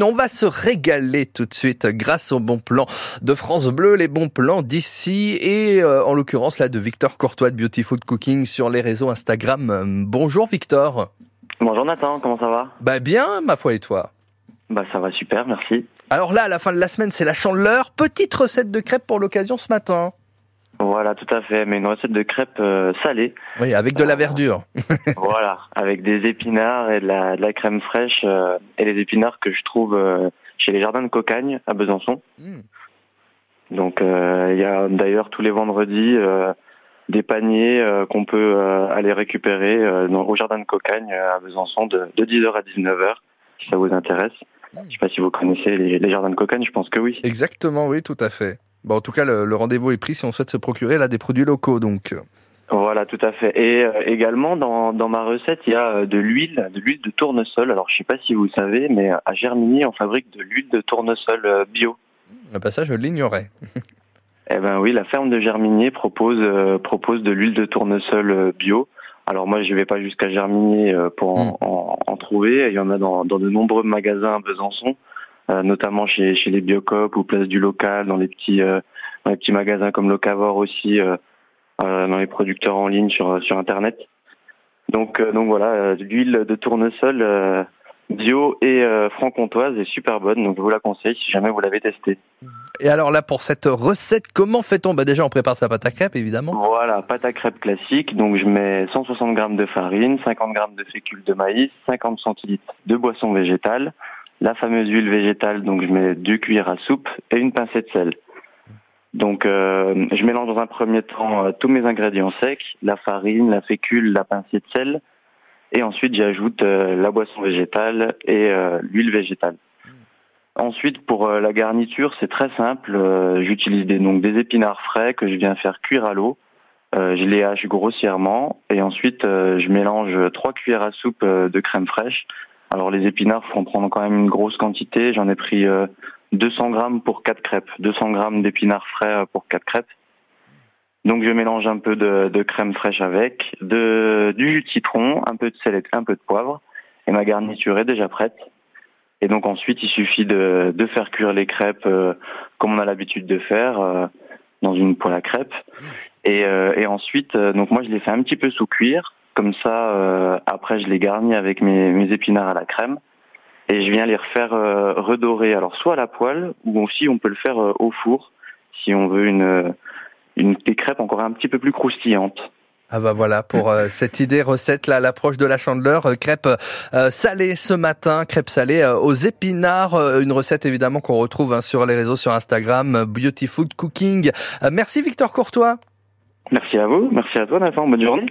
On va se régaler tout de suite grâce aux bons plans de France Bleu, les bons plans d'ici et euh, en l'occurrence là de Victor Courtois de Beautiful Cooking sur les réseaux Instagram. Bonjour Victor. Bonjour Nathan, comment ça va? Bah bien ma foi et toi? Bah ça va super, merci. Alors là à la fin de la semaine c'est la chandeleur, petite recette de crêpes pour l'occasion ce matin. Voilà, tout à fait, mais une recette de crêpes euh, salées. Oui, avec de la verdure. voilà, avec des épinards et de la, de la crème fraîche euh, et les épinards que je trouve euh, chez les jardins de Cocagne à Besançon. Mm. Donc il y a d'ailleurs tous les vendredis des paniers qu'on peut aller récupérer dans, au jardin de Cocagne à Besançon de, de 10h à 19h si ça vous intéresse. Je sais pas si vous connaissez les, les jardins de Cocagne, je pense que oui. Exactement, oui, tout à fait. Bon, en tout cas, le, le rendez-vous est pris si on souhaite se procurer là des produits locaux, donc. Voilà, tout à fait. Et euh, également dans, dans ma recette, il y a euh, de l'huile, de l'huile de tournesol. Alors, je sais pas si vous savez, mais à Germigny, on fabrique de l'huile de tournesol euh, bio. Ah bah ça, je l'ignorais. Eh ben oui, la ferme de Germigny propose euh, propose de l'huile de tournesol euh, bio. Alors moi, je vais pas jusqu'à Germigny euh, pour en, en- en trouver. Il y en a dans, dans de nombreux magasins à Besançon, euh, notamment chez chez les Biocop ou Place du Local, dans les petits euh, dans les petits magasins comme Locavor aussi, euh, euh, dans les producteurs en ligne sur sur internet. Donc euh, donc voilà, euh, l'huile de tournesol euh, bio et euh, franc-comtoise est super bonne. Donc je vous la conseille si jamais vous l'avez testée. Et alors là, pour cette recette, comment fait-on? Bah déjà, on prépare sa pâte à crêpes, évidemment. Voilà, pâte à crêpes classique. Donc je mets 160 grammes de farine, 50 grammes de fécule de maïs, 50 centilitres de boisson végétale, la fameuse huile végétale. Donc je mets deux cuillères à soupe et une pincée de sel. Donc euh, je mélange dans un premier temps euh, tous mes ingrédients secs, la farine, la fécule, la pincée de sel, et ensuite j'ajoute euh, la boisson végétale et euh, l'huile végétale. Ensuite, pour la garniture, c'est très simple. J'utilise des, donc des épinards frais que je viens faire cuire à l'eau. Je les hache grossièrement et ensuite je mélange trois cuillères à soupe de crème fraîche. Alors les épinards font prendre quand même une grosse quantité. J'en ai pris euh, 200 grammes pour quatre crêpes, 200 grammes d'épinards frais euh, pour quatre crêpes. Donc je mélange un peu de, crème fraîche avec, du jus de citron, un peu de sel un peu de poivre. Et ma garniture est déjà prête. Et donc ensuite, il suffit de, faire cuire les crêpes euh, comme on a l'habitude de faire euh, dans une poêle à crêpes. Et, euh, et ensuite, euh, donc moi je les fais un petit peu sous cuire, comme ça. euh, après, je les garnis avec mes, mes épinards à la crème et je viens les refaire redorer. Alors soit à la poêle ou aussi on peut le faire au four si on veut une, une des crêpes encore un petit peu plus croustillantes. Ah bah voilà pour euh, cette idée recette là à l'approche de la chandeleur euh, crêpes euh, salées ce matin crêpes salées aux épinards une recette évidemment qu'on retrouve hein, sur les réseaux sur Instagram Beauty Food Cooking merci Victor Courtois Merci à vous, merci à toi Nathan, bonne journée.